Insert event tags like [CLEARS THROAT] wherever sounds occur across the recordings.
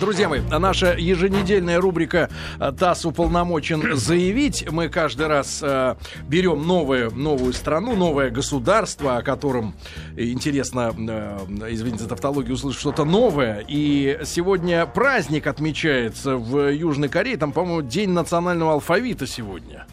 Друзья мои, наша еженедельная рубрика «ТАСС уполномочен заявить». Мы каждый раз э, берем новую, новую страну, новое государство, о котором интересно, э, извините за тавтологию, услышать что-то новое. И сегодня праздник отмечается в Южной Корее. Там, по-моему, День национального алфавита сегодня.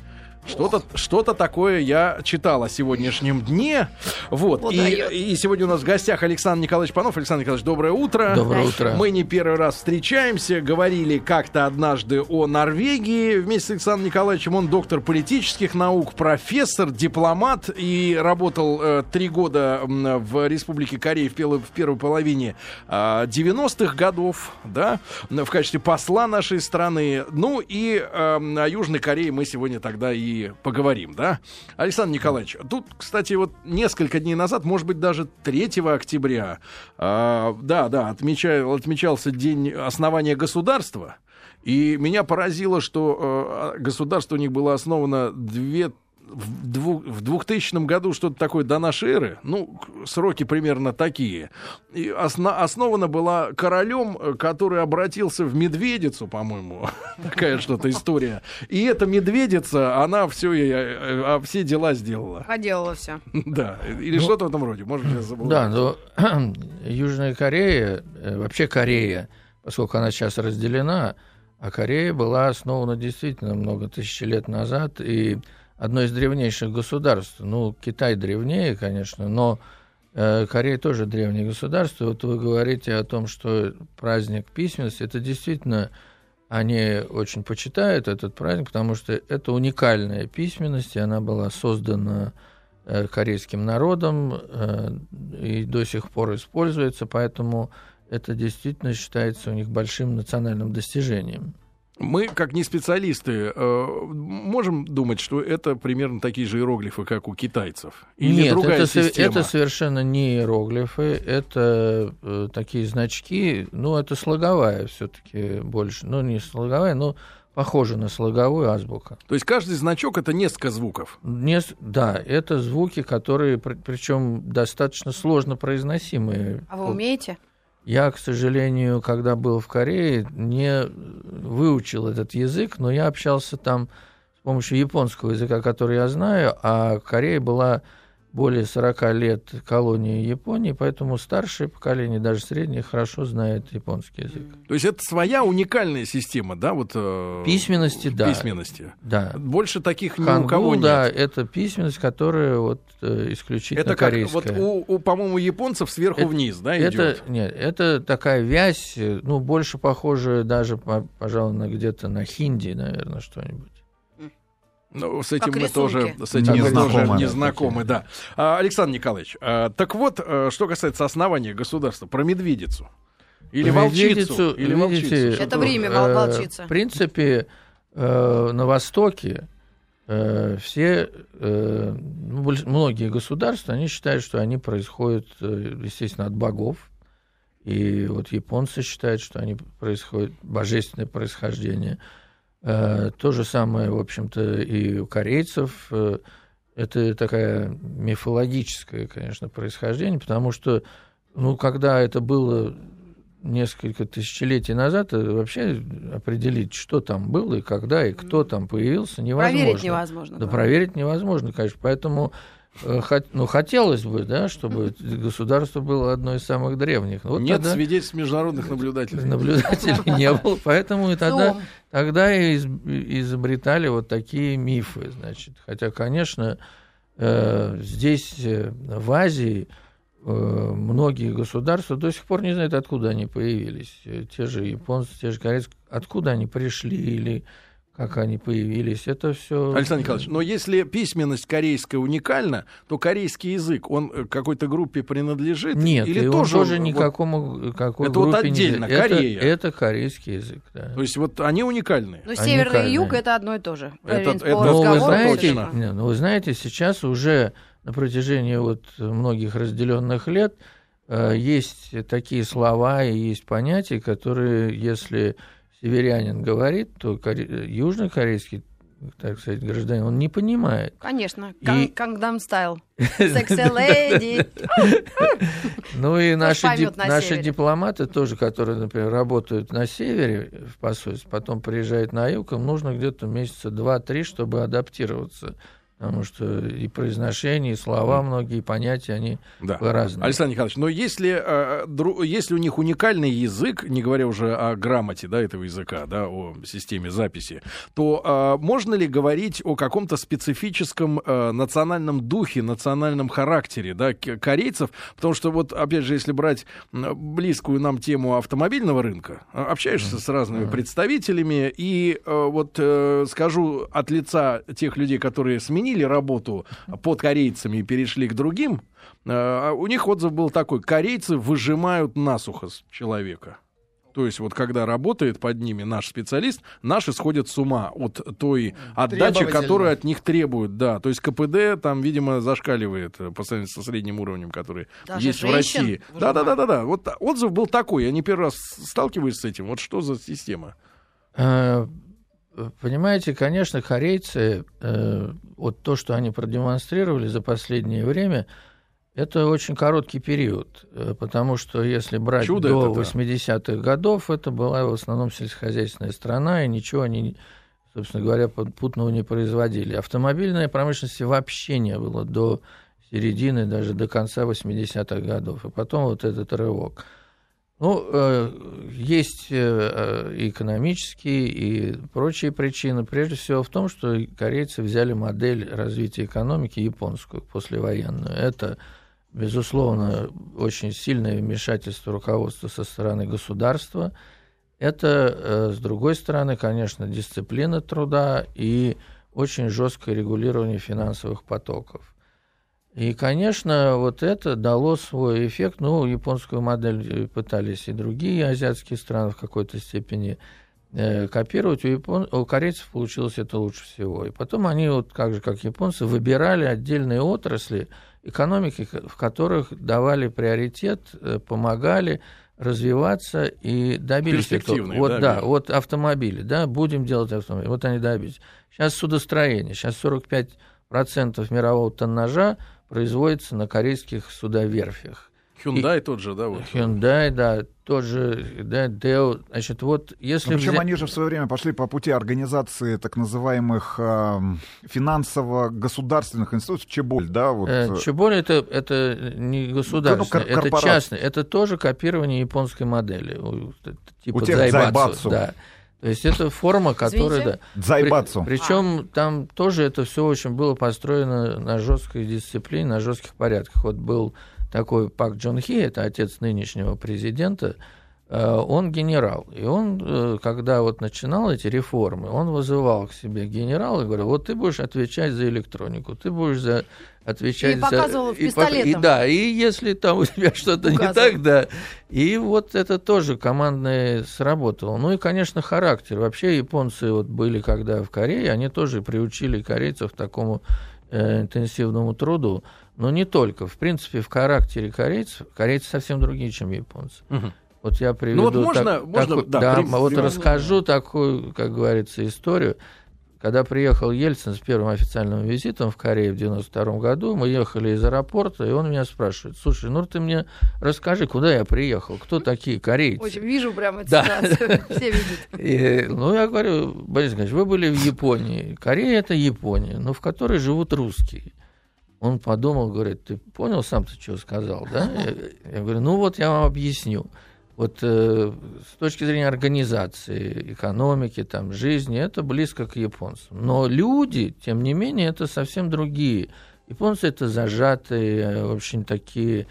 Что-то что такое я читал о сегодняшнем дне. Вот. И, и сегодня у нас в гостях Александр Николаевич Панов. Александр Николаевич, доброе утро. Доброе утро. Мы не первый раз встречаемся. Говорили как-то однажды о Норвегии вместе с Александром Николаевичем. Он доктор политических наук, профессор, дипломат и работал э, три года в Республике Корея в, в первой половине э, 90-х годов, да, в качестве посла нашей страны. Ну и э, о Южной Корее мы сегодня тогда и поговорим, да? Александр Николаевич, тут, кстати, вот несколько дней назад, может быть, даже 3 октября, э, да, да, отмечал, отмечался день основания государства. И меня поразило, что э, государство у них было основано две в, двух, в 2000 году что-то такое до нашей эры, ну, сроки примерно такие. И осно, основана была королем, который обратился в медведицу, по-моему, [LAUGHS] такая что-то история. И эта медведица, она все, а все дела сделала. Поделала все. [LAUGHS] Да, или ну, что-то в этом роде, может, я забыл. Да, но [CLEARS THROAT] Южная Корея, э, вообще Корея, поскольку она сейчас разделена, а Корея была основана действительно много тысяч лет назад, и одно из древнейших государств. Ну, Китай древнее, конечно, но э, Корея тоже древнее государство. Вот вы говорите о том, что праздник письменности, это действительно они очень почитают этот праздник, потому что это уникальная письменность, и она была создана э, корейским народом э, и до сих пор используется, поэтому это действительно считается у них большим национальным достижением. Мы, как не специалисты, э, можем думать, что это примерно такие же иероглифы, как у китайцев? Или Нет, другая это, система? это совершенно не иероглифы, это э, такие значки, ну, это слоговая все-таки больше, ну, не слоговая, но похоже на слоговую азбуку. То есть каждый значок это несколько звуков? Не, да, это звуки, которые, причем достаточно сложно произносимые. А вы умеете? Я, к сожалению, когда был в Корее, не выучил этот язык, но я общался там с помощью японского языка, который я знаю, а Корея была более 40 лет колонии Японии, поэтому старшее поколение, даже среднее, хорошо знает японский язык. То есть это своя уникальная система, да? Вот, э, письменности, да. Письменности. Да. Больше таких ни Хангу, у кого нет. да, это письменность, которая вот э, исключительно это как, корейская. Вот у, у по-моему, японцев сверху это, вниз, да, идет? Это, нет, это такая вязь, ну, больше похожая даже, пожалуй, на где-то на хинди, наверное, что-нибудь. Ну, с этим как мы рисунки. тоже с этим не знакомы, не знакомы, да. А, Александр Николаевич, а, так вот, а, что касается основания государства, про медведицу. Или про волчицу. Или видите, волчицу. Это время э, волчица. В принципе, э, на Востоке э, все, э, ну, многие государства, они считают, что они происходят, естественно, от богов. И вот японцы считают, что они происходят божественное происхождение. Э, то же самое, в общем-то, и у корейцев. Э, это такая мифологическое, конечно, происхождение, потому что, ну, когда это было несколько тысячелетий назад, э, вообще определить, что там было и когда, и кто там появился, невозможно. Проверить невозможно. Да, да. проверить невозможно, конечно. Поэтому ну, хотелось бы, да, чтобы [LAUGHS] государство было одно из самых древних. Вот Нет тогда... свидетельств международных наблюдателей. Наблюдателей не было, поэтому и тогда, тогда и изобретали вот такие мифы, значит. Хотя, конечно, э, здесь, э, в Азии, многие государства до сих пор не знают, откуда они появились. Те же японцы, те же корейцы, откуда они пришли или как они появились, это все. Александр Николаевич, но если письменность корейская уникальна, то корейский язык, он э, какой-то группе принадлежит? Нет, или и тоже, он тоже никакому какой Это вот отдельно, не... Корея. Это, это корейский язык, да. То есть вот они уникальные? Ну, север и юг — это одно и то же. Это, это, ну, вы знаете, ну, вы знаете, сейчас уже на протяжении вот многих разделенных лет э, есть такие слова и есть понятия, которые, если северянин говорит, то коре... южнокорейский так сказать, гражданин, он не понимает. Конечно, и... Кангдам стайл. Секси-леди. [LAUGHS] Ну и наши, дип, наши дипломаты тоже, которые, например, работают на севере в посольстве, потом приезжают на юг, им нужно где-то месяца два-три, чтобы адаптироваться потому что и произношение, и слова многие, и понятия, они да. разные. Александр Николаевич, но если, э, если у них уникальный язык, не говоря уже о грамоте да, этого языка, да, о системе записи, то а, можно ли говорить о каком-то специфическом а, национальном духе, национальном характере да, корейцев? Потому что вот, опять же, если брать близкую нам тему автомобильного рынка, общаешься mm-hmm. с разными mm-hmm. представителями, и а, вот скажу от лица тех людей, которые сменили сменили работу под корейцами и перешли к другим, э, у них отзыв был такой, корейцы выжимают насухо с человека. То есть вот когда работает под ними наш специалист, наши сходят с ума от той отдачи, которую от них требуют. Да, то есть КПД там, видимо, зашкаливает по сравнению со средним уровнем, который Даже есть в России. Да, да, да, да, да. Вот отзыв был такой. Я не первый раз сталкиваюсь с этим. Вот что за система? Понимаете, конечно, корейцы, э, вот то, что они продемонстрировали за последнее время, это очень короткий период, э, потому что если брать Чудо до 80-х годов, это была в основном сельскохозяйственная страна, и ничего они, собственно говоря, путного не производили. Автомобильной промышленности вообще не было до середины, даже до конца 80-х годов. И потом вот этот рывок – ну, э, есть э, экономические и прочие причины. Прежде всего в том, что корейцы взяли модель развития экономики японскую послевоенную. Это, безусловно, очень сильное вмешательство руководства со стороны государства. Это, э, с другой стороны, конечно, дисциплина труда и очень жесткое регулирование финансовых потоков. И, конечно, вот это дало свой эффект. Ну, японскую модель пытались и другие азиатские страны в какой-то степени э, копировать. У, япон... у корейцев получилось это лучше всего. И потом они, вот как же, как японцы, выбирали отдельные отрасли экономики, в которых давали приоритет, э, помогали развиваться и добились этого. Вот, да, да, вот автомобили, да, будем делать автомобили. Вот они добились. Сейчас судостроение, сейчас 45% мирового тоннажа производится на корейских судоверфях. Hyundai и, тот же, да? Вот. Hyundai, да, тот же, да, Deo. Значит, вот если... Ну, причем взять... они же в свое время пошли по пути организации так называемых э, финансово-государственных институтов, Чеболь, да? Вот. Э, Чеболь это, это не государственное, ну, это частное. Это тоже копирование японской модели. Типа У тех Зайбацу, Зайбацу. Да. То есть это форма, которая... Да, Дзайбацу. При, причем а. там тоже это все очень было построено на жесткой дисциплине, на жестких порядках. Вот был такой Пак Джон Хи, это отец нынешнего президента, он генерал. И он, э, когда вот начинал эти реформы, он вызывал к себе генерала и говорил, вот ты будешь отвечать за электронику, ты будешь за отвечать и показывал за... пистолетом. И, и, да, и если там у тебя [LAUGHS] что-то не так, да. И вот это тоже командное сработало. Ну и, конечно, характер. Вообще японцы вот были, когда в Корее, они тоже приучили корейцев к такому э, интенсивному труду. Но не только. В принципе, в характере корейцев, корейцы совсем другие, чем японцы. Угу. Вот я приведу... Ну вот можно... Так, можно так, да, да, при... вот расскажу такую, как говорится, историю. Когда приехал Ельцин с первым официальным визитом в Корею в 92 году, мы ехали из аэропорта, и он меня спрашивает, слушай, ну ты мне расскажи, куда я приехал, кто такие корейцы? Очень вижу прямо эту да. ситуацию, [LAUGHS] все видят. И, ну, я говорю, Борис Николаевич, вы были в Японии, Корея – это Япония, но в которой живут русские. Он подумал, говорит, ты понял сам, ты что сказал, да? Я, я говорю, ну вот я вам объясню вот э, с точки зрения организации, экономики, там, жизни, это близко к японцам. Но люди, тем не менее, это совсем другие. Японцы это зажатые, э, очень такие,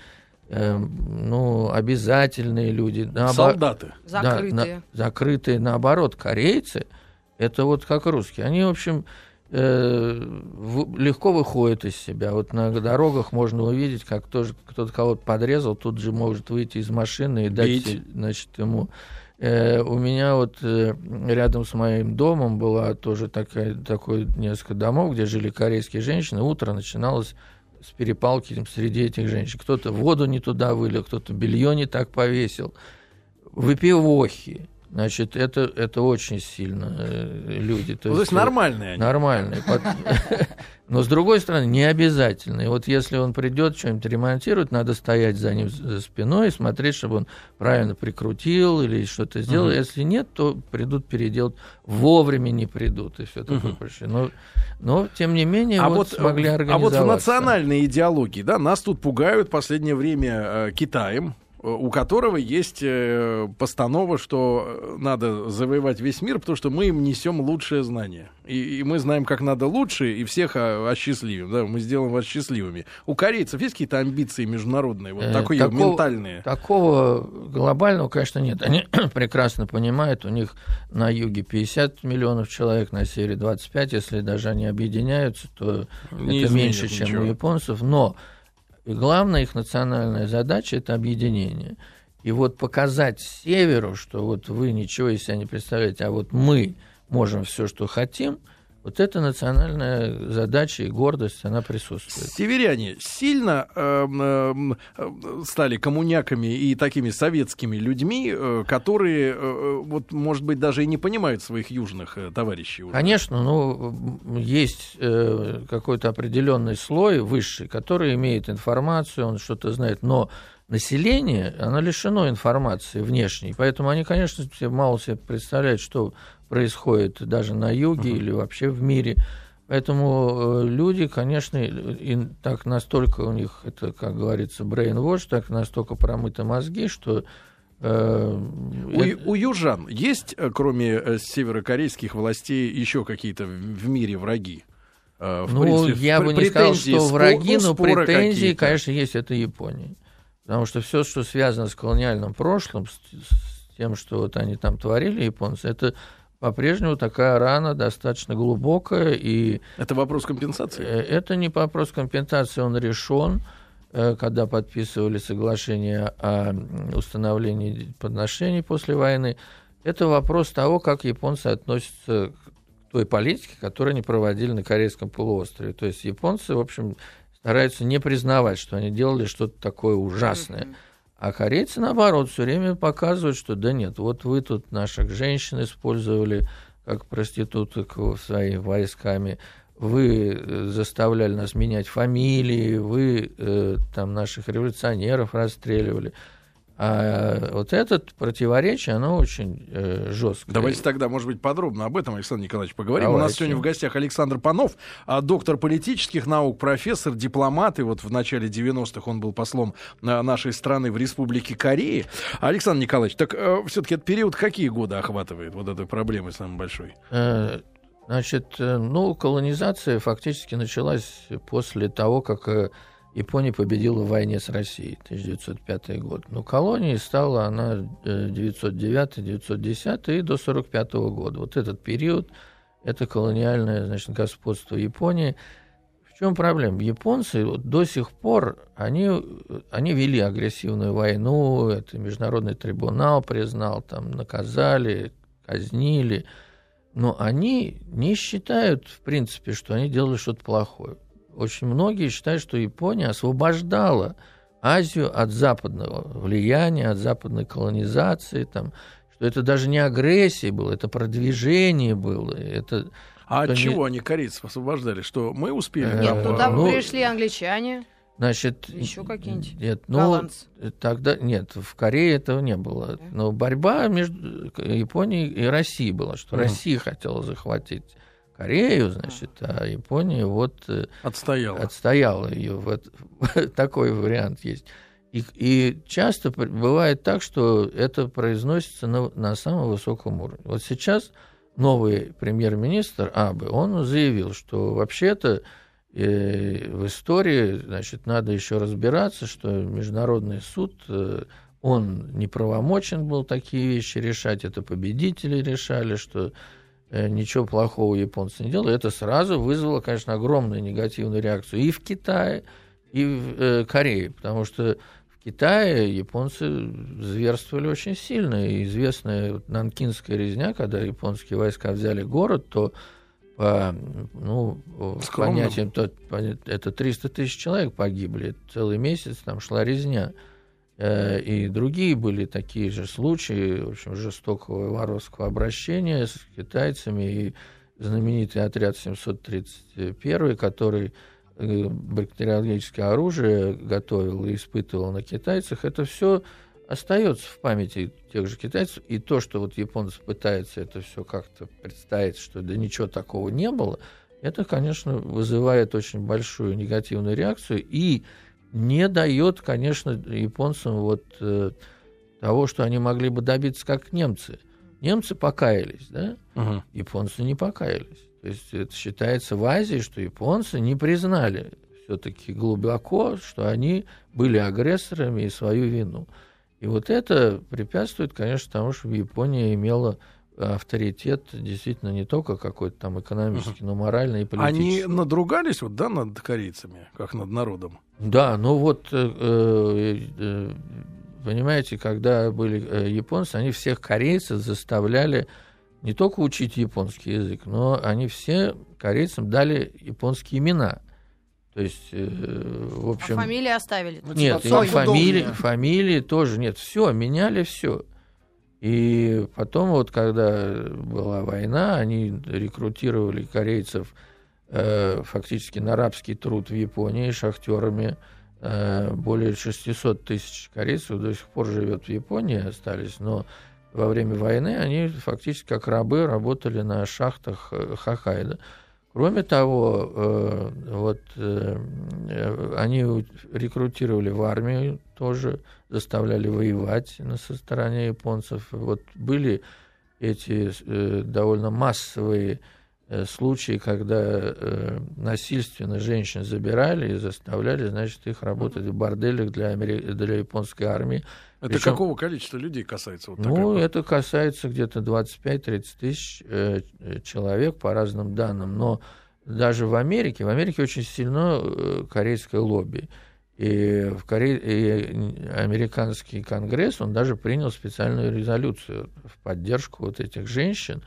э, ну, обязательные люди. Наобо... Солдаты. Закрытые. Да, на, закрытые, наоборот, корейцы, это вот как русские. Они, в общем, Э, легко выходит из себя. Вот на дорогах можно увидеть, как тоже кто-то кого-то подрезал, тут же может выйти из машины и дать, Бить. значит, ему. Э, у меня вот э, рядом с моим домом была тоже такая, такой несколько домов, где жили корейские женщины. Утро начиналось с перепалки среди этих женщин. Кто-то воду не туда вылил, кто-то белье не так повесил. Выпивохи Значит, это, это очень сильно э, люди. То, ну, есть, то есть нормальные они. Нормальные. [LAUGHS] Но с другой стороны, не обязательно. И вот если он придет, что-нибудь ремонтировать, надо стоять за ним за спиной и смотреть, чтобы он правильно прикрутил или что-то сделал. Угу. Если нет, то придут переделать. Вовремя не придут и все такое угу. прочее. Но, но, тем не менее, а вот, вот смогли организовать. А вот в национальной идеологии, да, нас тут пугают в последнее время э, Китаем, у которого есть э, постанова, что надо завоевать весь мир, потому что мы им несем лучшее знание. И, и мы знаем, как надо лучше, и всех осчастливим. Да, мы сделаем вас счастливыми. У корейцев есть какие-то амбиции международные, вот э, такие такого, ментальные? Такого глобального, конечно, нет. Они [CLEARS THROAT] прекрасно понимают, у них на юге 50 миллионов человек, на севере 25. Если даже они объединяются, то Не это меньше, ничего. чем у японцев. Но и главная их национальная задача – это объединение. И вот показать северу, что вот вы ничего из себя не представляете, а вот мы можем все, что хотим – вот эта национальная задача и гордость, она присутствует. Северяне сильно э, э, стали коммуняками и такими советскими людьми, э, которые, э, вот, может быть, даже и не понимают своих южных э, товарищей. Уже. Конечно, ну, есть э, какой-то определенный слой высший, который имеет информацию, он что-то знает, но население, оно лишено информации внешней, поэтому они, конечно, мало себе представляют, что происходит даже на юге uh-huh. или вообще в мире. Поэтому э, люди, конечно, и так настолько у них, это, как говорится, brainwash, так настолько промыты мозги, что э, у, у южан есть, э, кроме северокорейских властей, еще какие-то в мире враги? В ну, принципе, я бы не сказал, что враги, но претензии, конечно, есть. Это Япония. Потому что все, что связано с колониальным прошлым, с, с тем, что вот они там творили, японцы, это по-прежнему такая рана достаточно глубокая. И это вопрос компенсации? Э, это не вопрос компенсации, он решен, э, когда подписывали соглашение о установлении подношений после войны. Это вопрос того, как японцы относятся к той политике, которую они проводили на Корейском полуострове. То есть японцы, в общем, стараются не признавать, что они делали что-то такое ужасное. Mm-hmm а корейцы, наоборот, все время показывают, что да нет, вот вы тут наших женщин использовали как проституток своими войсками, вы э, заставляли нас менять фамилии, вы э, там наших революционеров расстреливали. А вот это противоречие, оно очень э, жесткое. Давайте тогда, может быть, подробно об этом, Александр Николаевич, поговорим. Давайте. У нас сегодня в гостях Александр Панов, а, доктор политических наук, профессор, дипломат. И вот в начале 90-х он был послом а, нашей страны в Республике Кореи. Александр Николаевич, так э, все-таки этот период какие годы охватывает вот этой проблемы самой большой? Э, значит, э, ну, колонизация фактически началась после того, как э, Япония победила в войне с Россией, 1905 год. Но колонией стала она 909-910 э, и до 1945 года. Вот этот период, это колониальное значит, господство Японии. В чем проблема? Японцы вот до сих пор, они, они вели агрессивную войну, это международный трибунал признал, там наказали, казнили, но они не считают, в принципе, что они делали что-то плохое очень многие считают, что Япония освобождала Азию от западного влияния, от западной колонизации, там, что это даже не агрессия была, это продвижение было. Это, а от чего не... они корейцев освобождали? Что мы успели? Нет, туда ну, пришли англичане. Значит, еще какие-нибудь. Нет, ну Голландцы. тогда нет, в Корее этого не было. Но борьба между Японией и Россией была, что mm. Россия хотела захватить Корею, значит, а Япония вот э, отстояла, отстояла ее. Вот, [LAUGHS] такой вариант есть. И, и часто бывает так, что это произносится на, на самом высоком уровне. Вот сейчас новый премьер-министр Абы, он заявил, что вообще-то э, в истории, значит, надо еще разбираться, что международный суд, э, он неправомочен был такие вещи решать, это победители решали, что ничего плохого японцы не делали, это сразу вызвало, конечно, огромную негативную реакцию и в Китае, и в э, Корее, потому что в Китае японцы зверствовали очень сильно. И известная нанкинская резня, когда японские войска взяли город, то по ну, понятиям, то, это 300 тысяч человек погибли. Целый месяц там шла резня. Э, и другие были такие же случаи, в общем, жестокого воровского обращения с китайцами. И знаменитый отряд 731, который э, бактериологическое оружие готовил и испытывал на китайцах, это все остается в памяти тех же китайцев. И то, что вот японцы пытаются это все как-то представить, что да ничего такого не было, это, конечно, вызывает очень большую негативную реакцию и не дает, конечно, японцам вот э, того, что они могли бы добиться, как немцы. Немцы покаялись, да? Угу. Японцы не покаялись. То есть это считается в Азии, что японцы не признали все-таки глубоко, что они были агрессорами и свою вину. И вот это препятствует, конечно, тому, чтобы Япония имела авторитет действительно не только какой-то там экономический, но моральный и политический. Они надругались вот, да, над корейцами, как над народом? Да, ну вот, э, э, э понимаете, когда были э, японцы, они всех корейцев заставляли не только учить японский язык, но они все корейцам дали японские имена. То есть, э, в а общем... А фамилии оставили? Ну, нет, типа, фамилии, фамилии тоже нет. Все, меняли все. И потом, вот когда была война, они рекрутировали корейцев э, фактически на рабский труд в Японии шахтерами. Э, более 600 тысяч корейцев до сих пор живет в Японии, остались, но во время войны они фактически как рабы работали на шахтах э, Хоккайдо. Кроме того, э, вот э, они рекрутировали в армию тоже, заставляли воевать на стороне японцев. Вот были эти э, довольно массовые случаи, когда насильственно женщин забирали и заставляли, значит, их работать в борделях для, для японской армии. Это Причем, какого количества людей касается? Вот ну, такая... это касается где-то 25-30 тысяч э, человек по разным данным. Но даже в Америке, в Америке очень сильно э, корейское лобби. И, в Коре... и американский конгресс, он даже принял специальную резолюцию в поддержку вот этих женщин,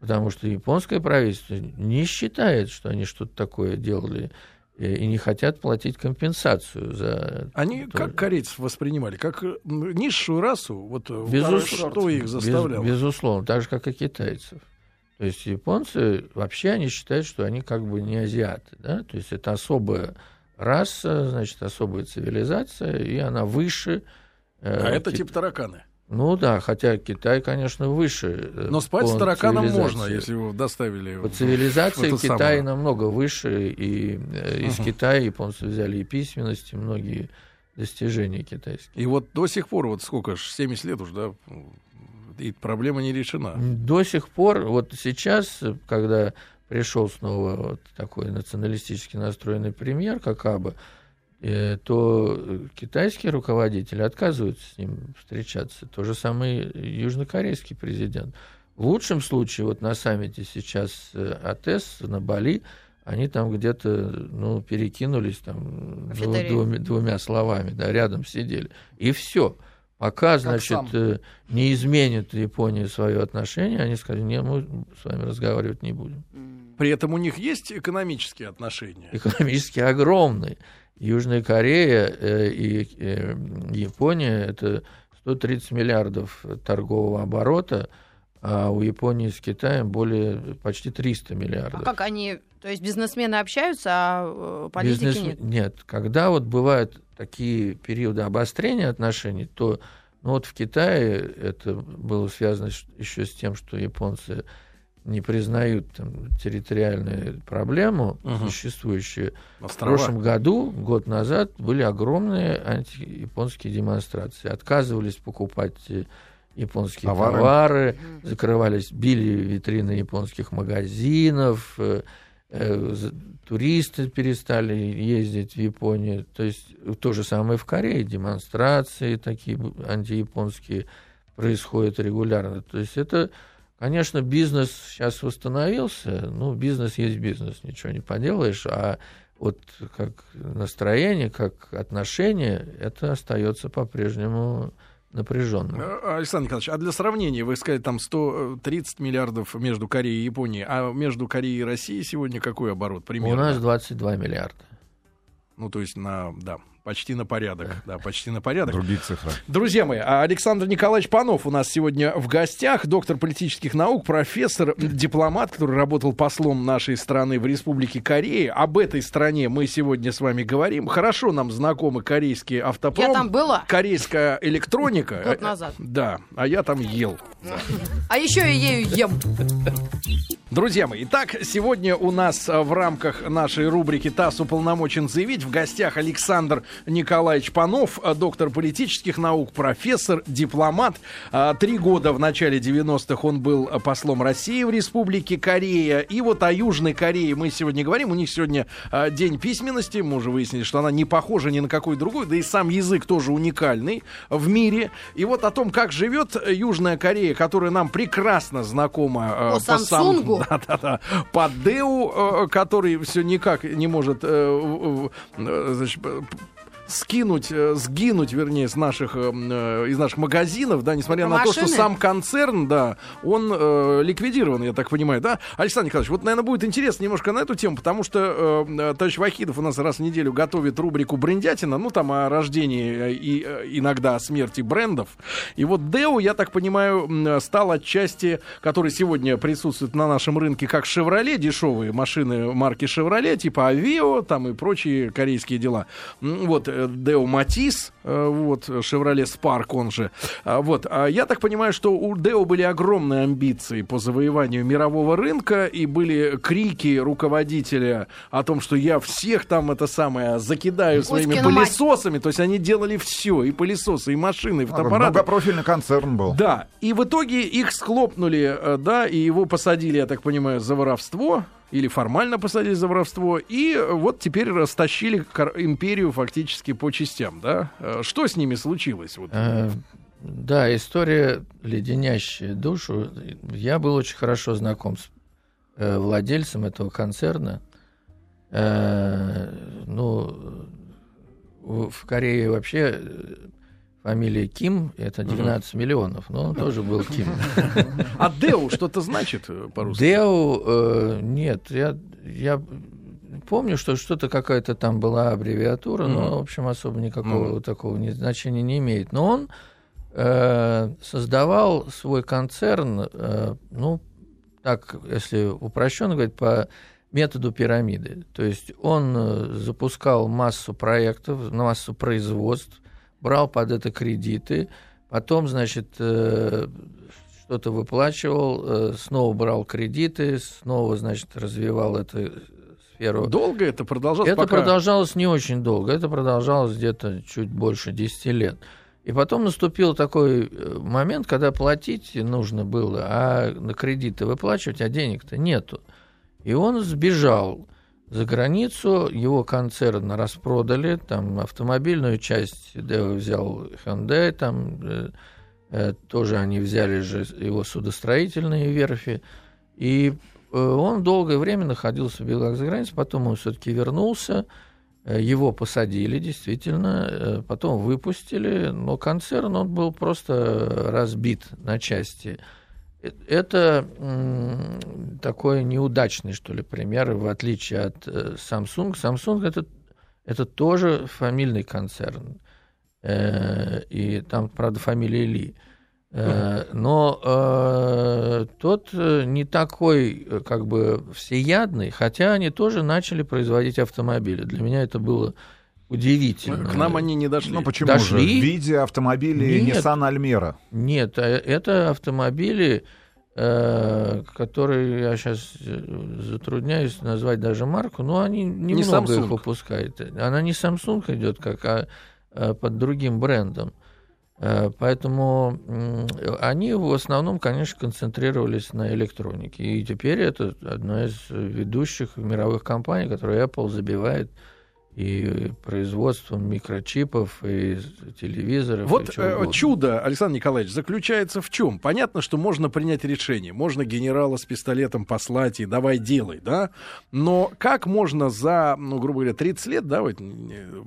потому что японское правительство не считает, что они что-то такое делали и не хотят платить компенсацию за... Они то... как корейцев воспринимали? Как низшую расу? Вот Безус... что их заставляло? Без, безусловно, так же, как и китайцев. То есть японцы вообще они считают, что они как бы не азиаты. Да? То есть это особая раса, значит, особая цивилизация, и она выше... Э, а это типа тараканы? Ну да, хотя Китай, конечно, выше. Э, Но спать с тараканом можно, если его доставили. По цивилизации Китай самое. намного выше, и uh-huh. из Китая японцы взяли и письменность, и многие достижения китайские. И вот до сих пор, вот сколько, 70 лет уже, да, и проблема не решена. До сих пор, вот сейчас, когда пришел снова вот такой националистически настроенный премьер, как Аба, Э, то китайские руководители отказываются с ним встречаться. То же самое южнокорейский президент. В лучшем случае, вот на саммите сейчас э, АТЭС на Бали, они там где-то ну, перекинулись там двумя, двумя словами, да, рядом сидели. И все. Пока, значит, э, не изменит Япония свое отношение, они сказали, не, мы с вами разговаривать не будем. При этом у них есть экономические отношения? Экономические огромные. Южная Корея э, и э, Япония это 130 миллиардов торгового оборота, а у Японии с Китаем более почти 300 миллиардов. А как они, то есть бизнесмены общаются, а э, политики Бизнес... нет? Нет, когда вот бывают такие периоды обострения отношений, то ну вот в Китае это было связано еще с тем, что японцы не признают там, территориальную проблему, угу. существующую. Острова. В прошлом году, год назад, были огромные антияпонские демонстрации. Отказывались покупать э, японские товары, товары угу. закрывались, били витрины японских магазинов, э, э, туристы перестали ездить в Японию. То есть то же самое в Корее, демонстрации такие антияпонские происходят регулярно. То есть это Конечно, бизнес сейчас восстановился, ну, бизнес есть бизнес, ничего не поделаешь, а вот как настроение, как отношение, это остается по-прежнему напряженным. А, Александр Николаевич, а для сравнения, вы сказали, там 130 миллиардов между Кореей и Японией, а между Кореей и Россией сегодня какой оборот примерно? У нас 22 миллиарда. Ну, то есть на, да, Почти на порядок. [LAUGHS] Да, почти на порядок. Другие цифры. Друзья мои, а Александр Николаевич Панов у нас сегодня в гостях, доктор политических наук, профессор, дипломат, который работал послом нашей страны в Республике Корея. Об этой стране мы сегодня с вами говорим. Хорошо нам знакомы корейские автопром. Я там была. Корейская электроника. Год назад. Да, а я там ел. А еще и ею ем. Друзья мои, итак, сегодня у нас в рамках нашей рубрики «ТАСС уполномочен заявить» в гостях Александр Николаевич Панов, а, доктор политических наук, профессор, дипломат. А, Три года в начале 90-х он был а, послом России в Республике Корея. И вот о Южной Корее мы сегодня говорим. У них сегодня день письменности. Мы уже выяснили, что она не похожа ни на какой другой. Да и сам язык тоже уникальный в мире. И вот о том, как живет Южная Корея, которая нам прекрасно знакома По сам- Самсунгу. [LAUGHS] да-да-да. По Деу, э, который все никак не может э, э, э, значит, скинуть, э, сгинуть, вернее, с наших, э, э, из наших магазинов, да, несмотря Про на то, что машины? сам концерн, да, он э, ликвидирован, я так понимаю, да? Александр Николаевич, вот, наверное, будет интересно немножко на эту тему, потому что э, товарищ Вахидов у нас раз в неделю готовит рубрику «Брендятина», ну, там о рождении и иногда о смерти брендов. И вот Део, я так понимаю, стал отчасти, который сегодня присутствует на нашем рынке как «Шевроле», дешевые машины марки «Шевроле», типа «Авио», там и прочие корейские дела. Вот, Део Матис, э, вот, «Шевроле Спарк», он же. А, Вот, а я так понимаю, что у Део были огромные амбиции по завоеванию мирового рынка, и были крики руководителя о том, что я всех там, это самое, закидаю своими Кузькину мать. пылесосами, то есть они делали все, и пылесосы, и машины, и А, фотоаппараты. Многопрофильный концерн был. Да, и в итоге их схлопнули, э, да, и его посадили, я так понимаю, за воровство, или формально посадили за воровство, и э, вот теперь растащили империю фактически по частям, да. Э, Что с ними случилось? Вот? Э, Да, история леденящая душу. Я был очень хорошо знаком с владельцем этого концерна. Ну, в Корее вообще фамилия Ким это 12 миллионов, но он тоже был Ким. А Деу что-то значит по-русски? Део, э, нет, я, я помню, что что-то какая-то там была аббревиатура, но, в общем, особо никакого такого значения не имеет. Но он э, создавал свой концерн, э, ну, так, если упрощенно говорить, по методу пирамиды. То есть он запускал массу проектов, массу производств, брал под это кредиты, потом, значит, э, что-то выплачивал, э, снова брал кредиты, снова, значит, развивал эту сферу. Долго это продолжалось? Это пока- продолжалось не очень долго, это продолжалось где-то чуть больше 10 лет. И потом наступил такой э, момент, когда платить нужно было, а на кредиты выплачивать, а денег-то нету. И он сбежал за границу, его концерн распродали, там автомобильную часть Део взял Hyundai, там э, э, тоже они взяли же его судостроительные верфи. И э, он долгое время находился в бегах за границей, потом он все-таки вернулся, э, его посадили действительно, э, потом выпустили, но концерн он был просто разбит на части. Это такой неудачный, что ли, пример, в отличие от э, Samsung. Samsung это, это тоже фамильный концерн. Э, И там, правда, фамилия Ли. Э, Но э, тот не такой, как бы, всеядный, хотя они тоже начали производить автомобили. Для меня это было удивительно. К нам они не дошли. Ну почему Дошли? же? В виде автомобилей Нет. Nissan Almera. Нет, э, это автомобили, э, которые я сейчас затрудняюсь назвать даже марку, но они немного Samsung. их выпускают. Она не Samsung идет, как а э, под другим брендом. Э, Поэтому они в основном, конечно, концентрировались на электронике. И теперь это одна из ведущих мировых компаний, которую Apple забивает и производством микрочипов, и телевизоров. и Вот чего э, чудо, Александр Николаевич, заключается в чем? Понятно, что можно принять решение, можно генерала с пистолетом послать и давай делай, да? Но как можно за, ну, грубо говоря, 30 лет, да, вот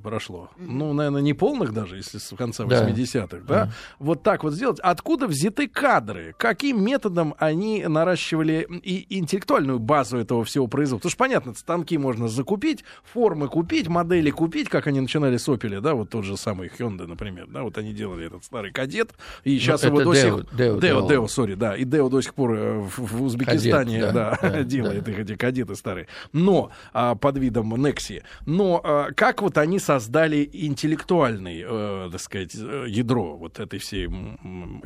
прошло, ну, наверное, не полных даже, если с конца Да. 80-х, да, вот так вот сделать. Откуда взяты кадры? Каким методом они наращивали и интеллектуальную базу этого всего производства? Потому что, понятно, станки можно закупить, формы купить, модели купить, как они начинали с Opel, да, вот тот же самый Hyundai, например, да, вот они делали этот старый кадет, и сейчас Ну, его это до сих... Део, делал. Део, сори, да, и Део до сих пор э, в, в Узбекистане, Кадет, да, да, да, [LAUGHS] делает да. их эти кадеты старые, но а, под видом Nexi. Но а, как вот они создали интеллектуальный, э, так сказать, э, ядро вот этой всей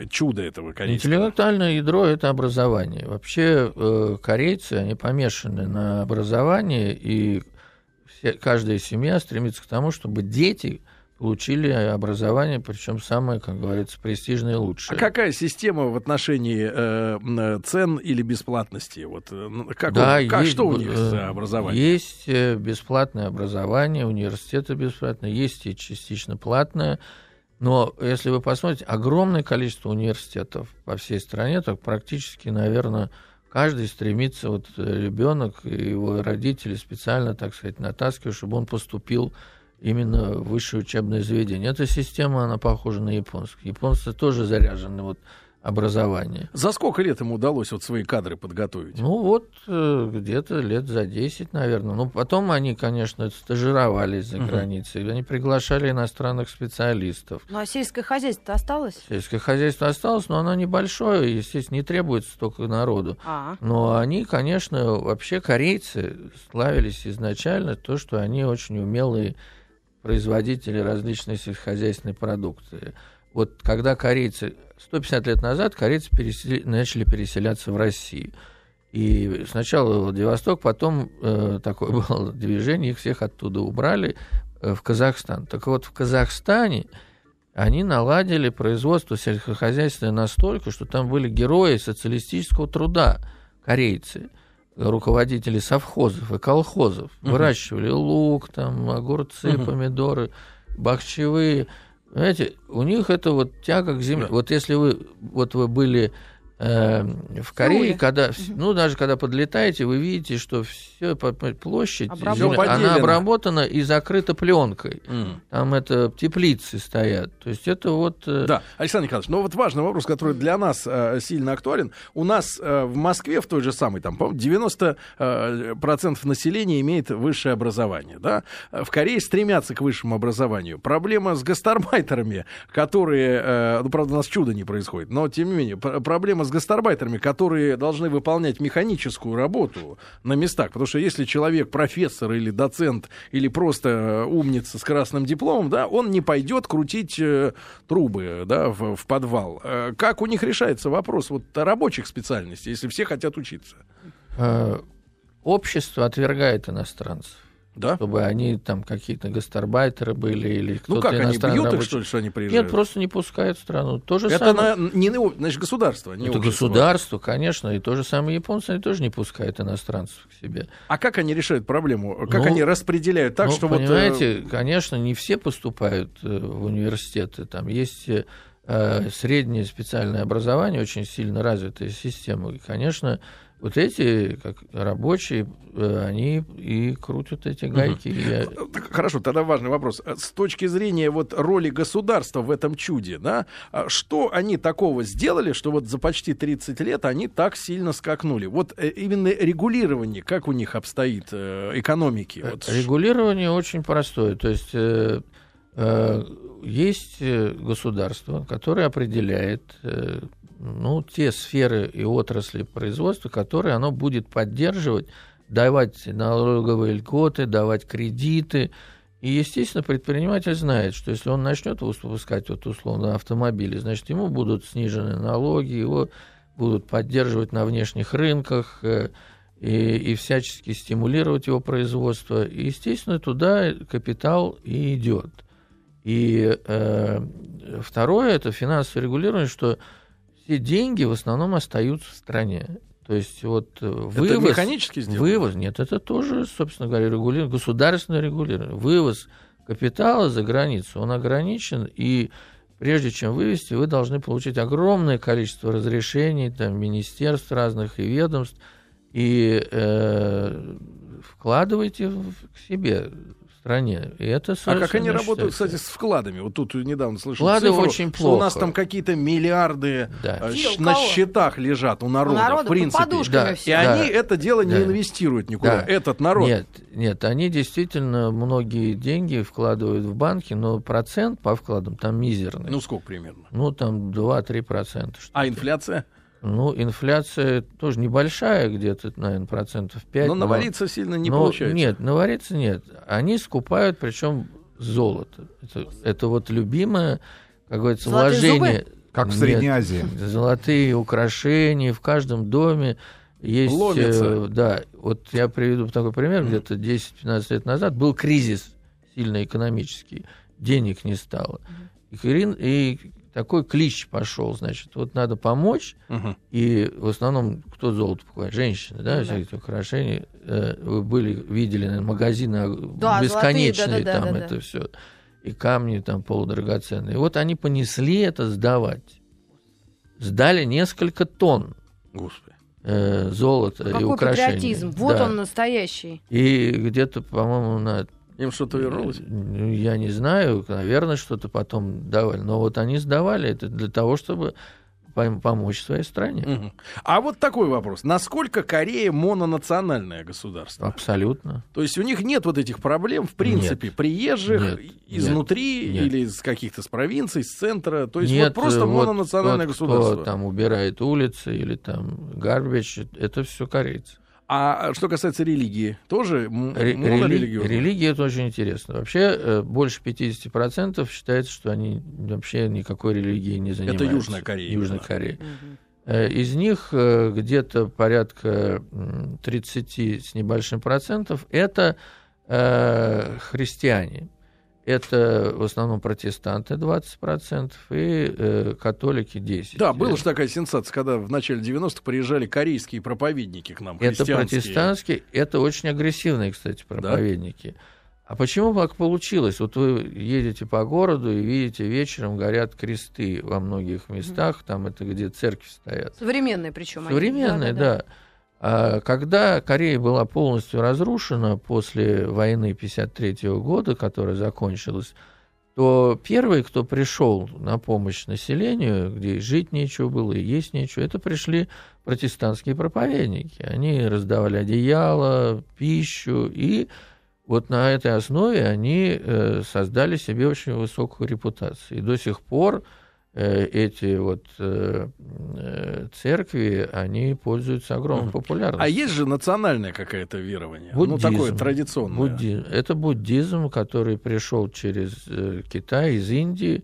чуда этого корейского? Интеллектуальное ядро это образование. Вообще э, корейцы они помешаны на образовании, и каждая семья стремится к тому, чтобы дети получили образование, причем самое, как говорится, престижное и А лучшее. какая система в отношении э, м, цен или бесплатности? Вот э, как, Да, он- как есть, что у них э, за образование? Есть э, бесплатное образование, университеты бесплатные, есть и частично платное. Но если вы посмотрите, огромное количество университетов по всей стране, так практически, наверное, каждый стремится, вот ребенок и его родители специально, так сказать, натаскивают, чтобы он поступил именно в высшее учебное заведение. Эта система, она похожа на японскую. Японцы тоже заряжены вот образование. За сколько лет ему удалось вот свои кадры подготовить? Ну вот э, где-то лет за 10, наверное. Ну потом они, конечно, стажировались за Мгм. границей, они приглашали иностранных специалистов. Ну а сельское хозяйство осталось? Сельское хозяйство осталось, но оно небольшое, естественно, не требуется столько народу. А, Но они, конечно, вообще корейцы славились изначально то, что они очень умелые производители различной сельскохозяйственной продукции. Вот когда корейцы, 150 лет назад корейцы пересели- начали переселяться в Россию. И сначала Владивосток, потом э, такое [LAUGHS] было движение, их всех оттуда убрали э, в Казахстан. Так вот, в Казахстане они наладили производство сельскохозяйственное настолько, что там были герои социалистического труда, корейцы, руководители совхозов и колхозов. Выращивали лук, там, огурцы, помидоры, бахчевые. Знаете, у них это вот тяга к земле. Да. Вот если вы, вот вы были э, в Корее, когда, ну, даже когда подлетаете, вы видите, что все площадь Обработано. Всё она обработана и закрыта пленкой. М. Там это теплицы стоят. То есть это вот... э, Да, Александр Николаевич, но вот важный вопрос, который для нас э, сильно актуален. У нас э, в Москве, в той же самой, там, по-моему, 90% э, процентов населения имеет высшее образование, да? Э, В Корее стремятся к высшему образованию. Проблема с гастарбайтерами, которые, э, ну, правда, у нас чудо не происходит, но, тем не менее, пр- проблема с гастарбайтерами, которые должны выполнять механическую работу на местах, потому что если человек профессор или доцент или просто э, умница с красным дипломом, да, он не пойдет крутить э, трубы, да, в, в подвал. Э, Как у них решается вопрос вот рабочих специальностей, если все хотят учиться? э, общество отвергает иностранцев. Да? Чтобы они там какие-то гастарбайтеры были или кто-то Ну как, они бьют их, рабочий. что ли, что они приезжают? Нет, просто не пускают в страну. То же Это самое. на, не на- значит, государство, не Это общество. государство, конечно, и то же самое японцы, они тоже не пускают иностранцев к себе. А как они решают проблему? Как Ну, они распределяют так, ну, что вот... э, понимаете, конечно, не все поступают э, в университеты. Там есть э, среднее специальное образование, очень сильно развитая система. И, конечно, вот эти, как рабочие, э, они и крутят эти гайки. И я- Так, Хорошо, тогда важный вопрос. Э, С точки зрения вот роли государства в этом чуде, да, а что они такого сделали, что вот за почти 30 лет они так сильно скакнули? Вот э, именно регулирование, как у них обстоит экономики? Вот Регулирование очень простое. То есть есть э, государство, которое определяет э, ну, те сферы и отрасли производства, которые оно будет поддерживать, давать налоговые льготы, давать кредиты. И, естественно, предприниматель знает, что если он начнет выпускать вот, условно автомобили, значит, ему будут снижены налоги, его будут поддерживать на внешних рынках, э, и, и всячески стимулировать его производство. И, естественно, туда капитал и идет. И э, второе это финансовое регулирование, что все деньги в основном остаются в стране. То есть вот э, Это вывоз, механически сделано? вывоз, нет, это тоже, собственно говоря, регулирование, государственное регулирование. Вывоз капитала за границу, он ограничен, и прежде чем вывести, вы должны получить огромное количество разрешений, там, министерств разных и ведомств, и э, вкладывайте в- к себе стране. И это А как они работают, считается- кстати, с вкладами? Вот тут недавно слышал Вклады цифру, очень что у нас плохо. там какие-то миллиарды Да. э, на счетах лежат у У народа, народа в принципе. Да. И все. Да. они это дело не Да. инвестируют никуда. Да. Этот народ. Нет, нет, они действительно многие деньги вкладывают в банки, но процент по вкладам там мизерный. Ну, сколько примерно? Ну, там 2-3 процента. А инфляция? Ну, инфляция тоже небольшая, где-то, наверное, процентов 5. Но навариться сильно не но получается. Нет, навариться нет. Они скупают, причем золото. Это, это вот любимое, как говорится, Золотые вложение. Как в Нет, Средней Азии. Золотые украшения в каждом доме. Есть, Ломятся. э, да, вот я приведу такой пример. Где-то 10-15 лет назад был кризис сильно экономический, денег не стало. И, Кирин- и такой клич пошел, значит, вот надо помочь, Мгм. и в основном кто золото покупает? Женщины, да, Ну все эти украшения. Э, Вы были, видели наверное, магазины а, Да, бесконечные, золотые, да-да-да, там да-да. это все. И камни там полудрагоценные. И вот они понесли это сдавать. Сдали несколько тонн Господи. э, золота и Какой украшений. патриотизм. Вот Да. он настоящий. И где-то, по-моему, на Им что-то вернулось? ну, Я не знаю, наверное, что-то потом давали. Но вот они сдавали это для того, чтобы пом- помочь своей стране. Мгм. А вот такой вопрос. Насколько Корея мононациональное государство? Абсолютно. То есть у них нет вот этих проблем, в принципе, приезжих Нет. изнутри Нет. или из каких-то с провинций, с центра. То есть Нет, вот просто э, вот мононациональное тот, государство. Кто там убирает улицы или там гарбич, это все корейцы. А что касается религии, тоже Ре- рели- монорелигиозно? Религия это очень интересно. Вообще э, больше 50% считается, что они вообще никакой религией не занимаются. Южная Корея Южная. Корея. Э, Из них э, где-то порядка м, 30 с небольшим процентов это христиане. Это в основном протестанты 20% и э, католики 10%. Да, была же такая сенсация, когда в начале 90-х приезжали корейские проповедники к нам, Это протестантские, это очень агрессивные, кстати, проповедники. А почему так получилось? Вот вы едете по городу и видите, вечером горят кресты во многих местах, там это где церкви стоят. Современные причем. они. Современные, да. А когда Корея была полностью разрушена после войны 1953 года, которая закончилась, то первые, кто пришел на помощь населению, где жить нечего было, и есть нечего, это пришли протестантские проповедники. Они раздавали одеяло, пищу, и вот на этой основе они э, создали себе очень высокую репутацию. И до сих пор эти вот э, э, церкви, они пользуются огромной Мгм. популярностью. А есть же национальное какое-то верование? Буддизм. Ну, такое традиционное. Будди- Это буддизм, который пришел через э, Китай, из Индии.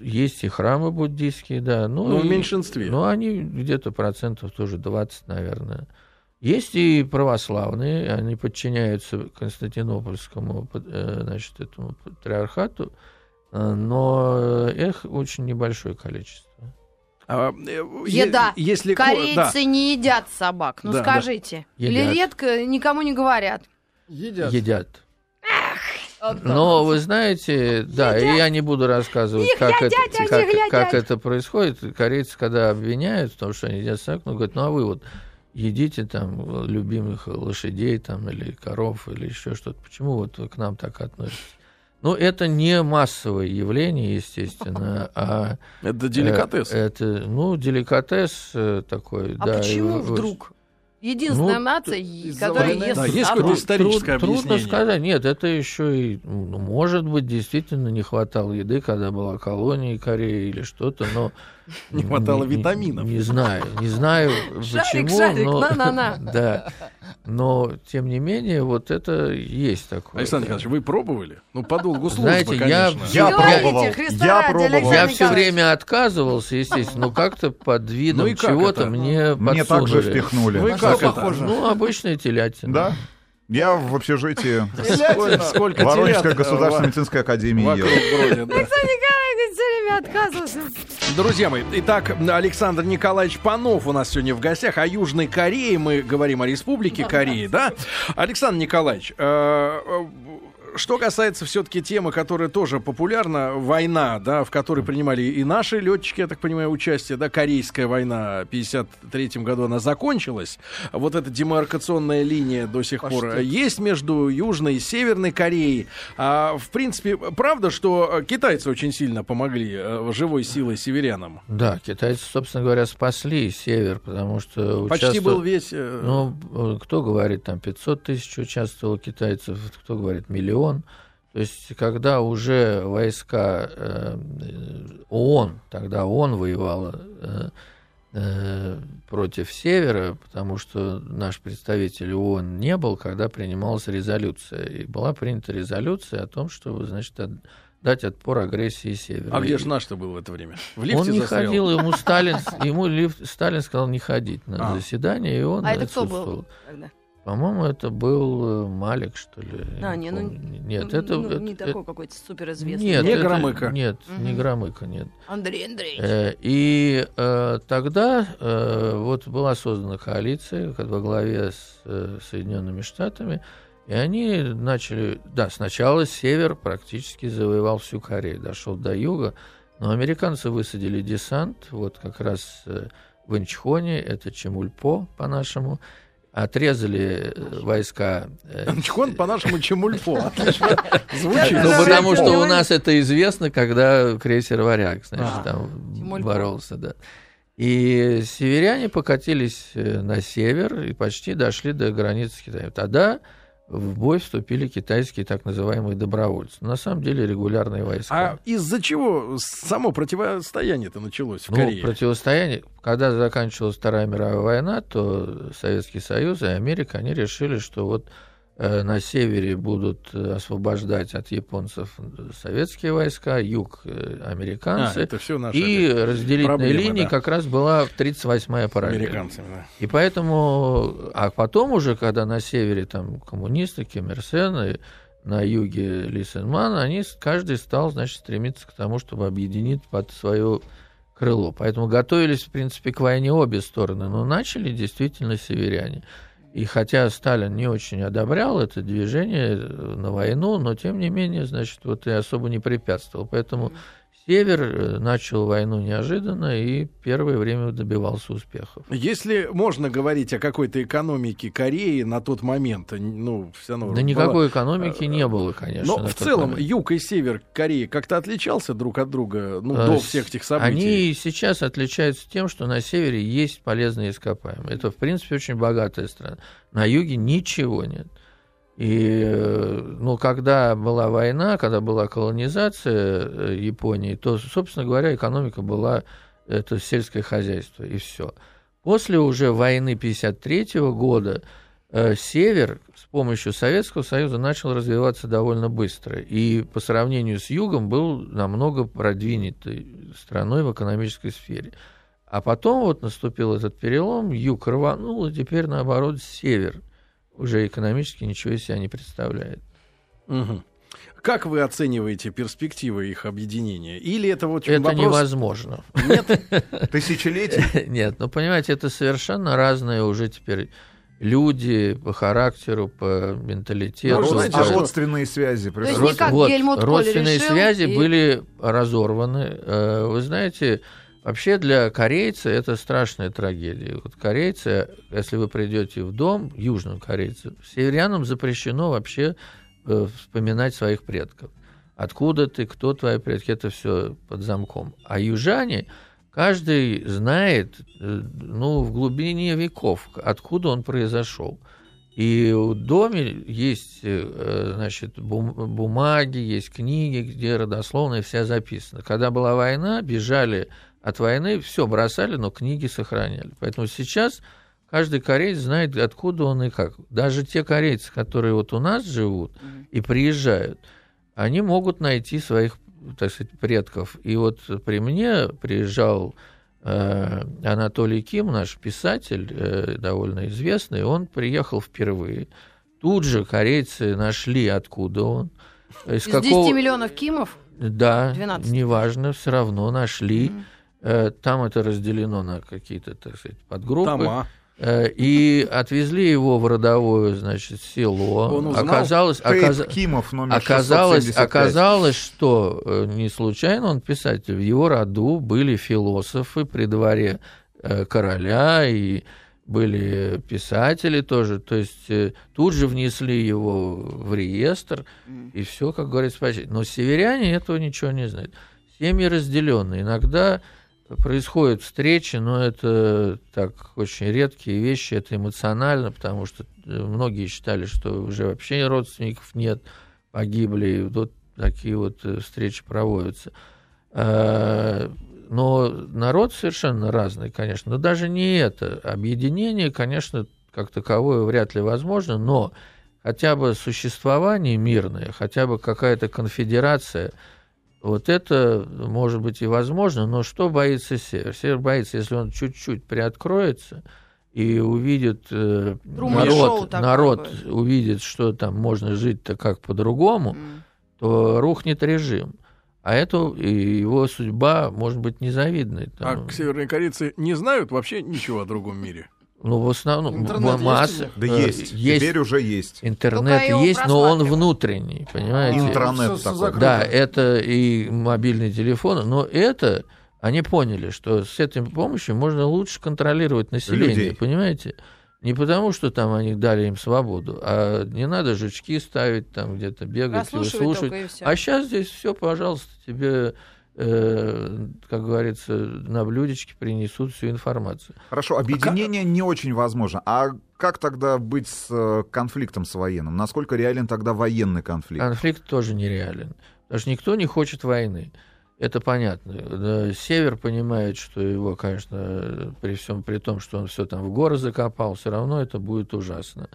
Есть и храмы буддийские, да. Ну, Ну, в меньшинстве. Ну, они где-то процентов тоже 20, наверное. Есть и православные, они подчиняются Константинопольскому э, значит, этому патриархату, э, но их очень небольшое количество. А, э, Еда. Если ко- Корейцы да. не едят собак. Ну Да, да. скажите. Или Едят. редко никому не говорят. едят. Едят. Но вы знаете, да, и я не буду рассказывать, Их как, едят, это, они как, как это происходит. Корейцы, когда обвиняют в том, что они едят собак, ну, говорят, ну, а вы вот едите там любимых лошадей там, или коров, или еще что-то. Почему вот вы к нам так относитесь? Ну, это не массовое явление, естественно, [LAUGHS] а... Это деликатес. э, Это, ну, деликатес э, такой, А да. и почему вдруг? Единственная Ну, нация, которая ест Да, есть какое-то историческое Труд- объяснение. Трудно сказать. Нет, это еще и, ну, может быть, действительно не хватало еды, когда была колония Кореи или что-то, но... Не хватало витаминов. Не, знаю, не знаю [LAUGHS] Шарик, почему, шарик, но... на-на-на. [LAUGHS] Да, но, тем не менее, вот это есть такое. Александр Николаевич, вы пробовали? Ну, по долгу службы, Знаете, я- конечно. Я Говорите, пробовал. Я пробовал. Я все время отказывался, естественно, но как-то под видом Ну как чего-то мне Мне также подсунули. впихнули. Вы На как похоже? Ну, обычная телятина. Да? Я в общежитии Сколько, Воронежской государственной медицинской академии ел. Друзья мои, итак, Александр Николаевич Панов у нас сегодня в гостях. О Южной Корее мы говорим, о Республике Кореи, да? Александр Николаевич, э, э, что касается все-таки темы, которая тоже популярна, война, да, в которой принимали и наши летчики, я так понимаю, участие, да, Корейская война в 53 году она закончилась. Вот эта демаркационная линия до сих пор Паштет. есть между Южной и Северной Кореей. А, в принципе, правда, что китайцы очень сильно помогли э, живой силой северянам? Да, китайцы, собственно говоря, спасли север, потому что Почти участвовал- был весь... э, Ну, э, кто говорит, там 500 тысяч участвовало китайцев, кто говорит, миллион. То есть, когда уже войска э, ООН, тогда ООН воевала э, э, против Севера, потому что наш представитель ООН не был, когда принималась резолюция. И была принята резолюция о том, что, значит, от- дать отпор агрессии Севера. А где же наш-то был в это время? В лифте он не застрял? ходил, ему [LAUGHS] Сталин, ему лифт- Сталин сказал не ходить на А. заседание, и он А это кто отсутствовал. был тогда? По-моему, это был э, Малик, что ли. А, не не, ну. Нет, Ну, это... ну, это- не это- такой какой-то суперизвестный. Нет, Не это- Громыко. Нет, не Мгм. Громыко, нет. Андрей Андреевич. Э, И э, тогда э, вот была создана коалиция как во главе с э, Соединенными Штатами, и они начали, да, сначала север практически завоевал всю Корею, дошел до юга, но американцы высадили десант, вот как раз э, в Инчхоне, это Чемульпо по-нашему, отрезали войска. э, Анчхон по-нашему. Отлично звучит. ну, потому что у нас это известно, когда крейсер «Варяг», значит, А. там боролся, да. И северяне покатились э, на север и почти дошли до границы с Китаем. Тогда в бой вступили китайские так называемые добровольцы. На самом деле регулярные войска. А из-за чего само противостояние-то началось в Ну, Корее? противостояние, когда заканчивалась Вторая мировая война, то Советский Союз и Америка, они решили, что вот на севере будут э, освобождать от японцев советские войска, юг э, А, американцы. это все наши и разделительной проблемы, линией да. как раз была 38-я параллель. американцами. да. И поэтому, а потом уже, когда на севере там коммунисты, Ким Ир Сен, и на юге Ли Сен Ман, они каждый стал, значит, стремиться к тому, чтобы объединить под свое крыло. Поэтому готовились, в принципе, к войне обе стороны, но начали действительно северяне. И хотя Сталин не очень одобрял это движение э, на войну, но тем не менее, значит, вот и особо не препятствовал. Поэтому Север э, начал войну неожиданно и первое время добивался успехов. Если можно говорить о какой-то экономике Кореи на тот момент, ну, все равно... Да была- никакой экономики не было, конечно. Но в целом момент. юг и север Кореи как-то отличался друг от друга, ну, Э, до всех этих событий. Они сейчас отличаются тем, что на севере есть полезные ископаемые. Это, в принципе, очень богатая страна. На юге ничего нет. И, э, ну, когда была война, когда была колонизация э, Японии, то, собственно говоря, экономика была это сельское хозяйство, и все. После уже войны 1953 года э, север с помощью Советского Союза начал развиваться довольно быстро. И по сравнению с югом был намного продвинутой страной в экономической сфере. А потом вот наступил этот перелом, юг рванул, и теперь, наоборот, север уже экономически ничего из себя не представляет. Мгм. Как вы оцениваете перспективы их объединения? Или это вот Это вопрос... невозможно. Нет? [LAUGHS] Тысячелетий. Нет, ну понимаете, это совершенно разные уже теперь люди по характеру, по менталитету. Ну, А знаете, а родственные связи То есть не как вот, Гельмут родственные решил, связи и- были разорваны. Э, Вы знаете, вообще для корейца это страшная трагедия. Вот корейцы, если вы придете в дом, южным корейцам, северянам запрещено вообще э, вспоминать своих предков. Откуда ты, кто твои предки, это все под замком. А южане, каждый знает, э, ну, в глубине веков, откуда он произошел. И в доме есть, э, значит, бум- бумаги, есть книги, где родословная вся записана. Когда была война, бежали от войны, все бросали, но книги сохраняли. Поэтому сейчас каждый кореец знает, откуда он и как. Даже те корейцы, которые вот у нас живут и приезжают, они могут найти своих, так сказать, предков. И вот при мне приезжал э, Анатолий Ким, наш писатель, э, довольно известный, он приехал впервые. Тут же корейцы нашли, откуда он. Из, Из 10 миллионов кимов? Да, 12. неважно, все равно нашли. Мгм. Э, Там это разделено на какие-то, так сказать, подгруппы. Тома. Э, И отвезли его в родовое, значит, село. Он узнал? Оказалось, оказ- Кимов номер оказалось, 675. оказалось, что э, не случайно он писатель. В его роду были философы при дворе короля и были писатели тоже. То есть тут же внесли его в реестр, и все, как говорится, почти. Но северяне этого ничего не знают. Семьи разделены. Иногда происходят встречи, но это так очень редкие вещи, это эмоционально, потому что э, многие считали, что уже вообще родственников нет, погибли, и вот такие вот э, встречи проводятся. Э, Но народ совершенно разный, конечно. Но даже не это. Объединение, конечно, как таковое вряд ли возможно, но хотя бы существование мирное, хотя бы какая-то конфедерация, вот это может быть и возможно, но что боится Север? Север боится, если он чуть-чуть приоткроется и увидит э, народ, такое народ будет. увидит, что там можно жить-то как по-другому, М. то рухнет режим. А это и его судьба может быть незавидной. А Там, северные корейцы не знают вообще ничего о другом мире. Ну, в основном Интернет масса- есть? Да э, есть. есть Теперь уже есть. интернет Только есть, но он внутренний, понимаете? Интранет С- с такой. Да, это и мобильный телефон, но это они поняли, что с этой помощью можно лучше контролировать население, Людей. понимаете? Не потому, что там они дали им свободу, а не надо жучки ставить, там где-то бегать, всё. А сейчас здесь все, пожалуйста, тебе, как говорится, на блюдечке принесут всю информацию. Хорошо, объединение не очень возможно. А как тогда быть с э, конфликтом с военным? Насколько реален тогда военный конфликт? Конфликт тоже нереален. Потому что никто не хочет войны. Это понятно. Север понимает, что его, конечно, при всем при том, что он все там в горы закопал, все равно это будет ужасно.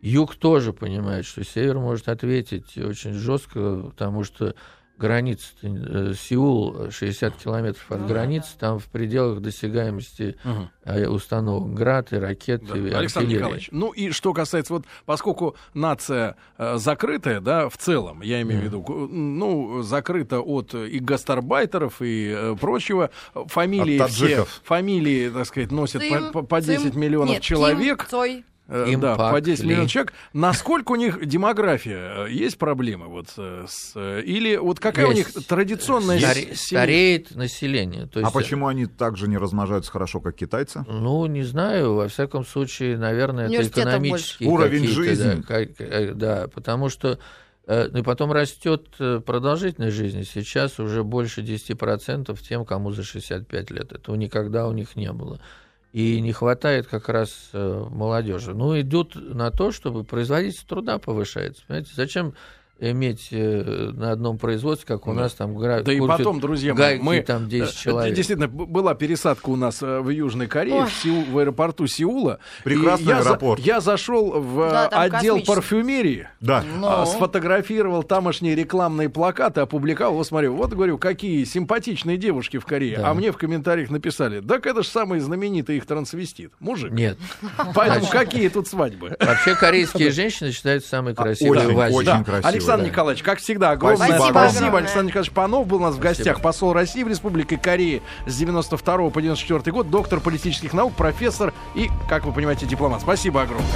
Юг тоже понимает, что Север может ответить очень жестко, потому что граница, э, Сеул 60 километров от Ну да, границы, там в пределах досягаемости э, установок град и ракет, Да. и Александр артиллерии. Николаевич, ну и что касается, вот поскольку нация э, закрытая, да, в целом, я имею в виду, ну, закрыта от и гастарбайтеров, и э, прочего, фамилии все, фамилии, так сказать, носят по, Цим, по- по 10 Цим. миллионов Нет, человек. Ким, Цой. Э, Импакт да, по 10 ли? миллионов человек. Насколько у них демография? Э, Есть проблемы? Вот, э, с, э, или вот какая у них Есть. традиционная Старе- Стареет население. То А есть, почему они также не размножаются хорошо, как китайцы? Ну, не знаю, во всяком случае, наверное, это экономические Уровень жизни. Да, как- э, да, потому что э, ну и потом растет э, продолжительность жизни. Сейчас уже больше 10% тем, кому за 65 лет. Этого никогда у них не было. И не хватает как раз э, молодежи. Ну, идут на то, чтобы производительность труда повышается. Понимаете, зачем иметь э, на одном производстве, как у Да. нас там гра- Да и потом, друзья гайки, мы там 10 э, человек. Действительно, была пересадка у нас э, в Южной Корее, Ой. в, Сеул- в аэропорту Сеула. Прекрасный я за- аэропорт. я зашел в Да, отдел парфюмерии. Да. а, сфотографировал тамошние рекламные плакаты, опубликовал. Вот смотрю, вот говорю, какие симпатичные девушки в Корее. Да. А мне в комментариях написали, так это же самый знаменитый их трансвестит, мужик. Нет. Поэтому Значит, какие тут свадьбы? Вообще корейские женщины считаются самой красивой очень, в Азии. очень Да. Александр. Николаевич, как всегда, огромное Спасибо спасибо. огромное. Александр Николаевич Панов был у нас в гостях, посол России в Республике Кореи с 92 по 94 год, доктор политических наук, профессор и, как вы понимаете, дипломат. Спасибо огромное.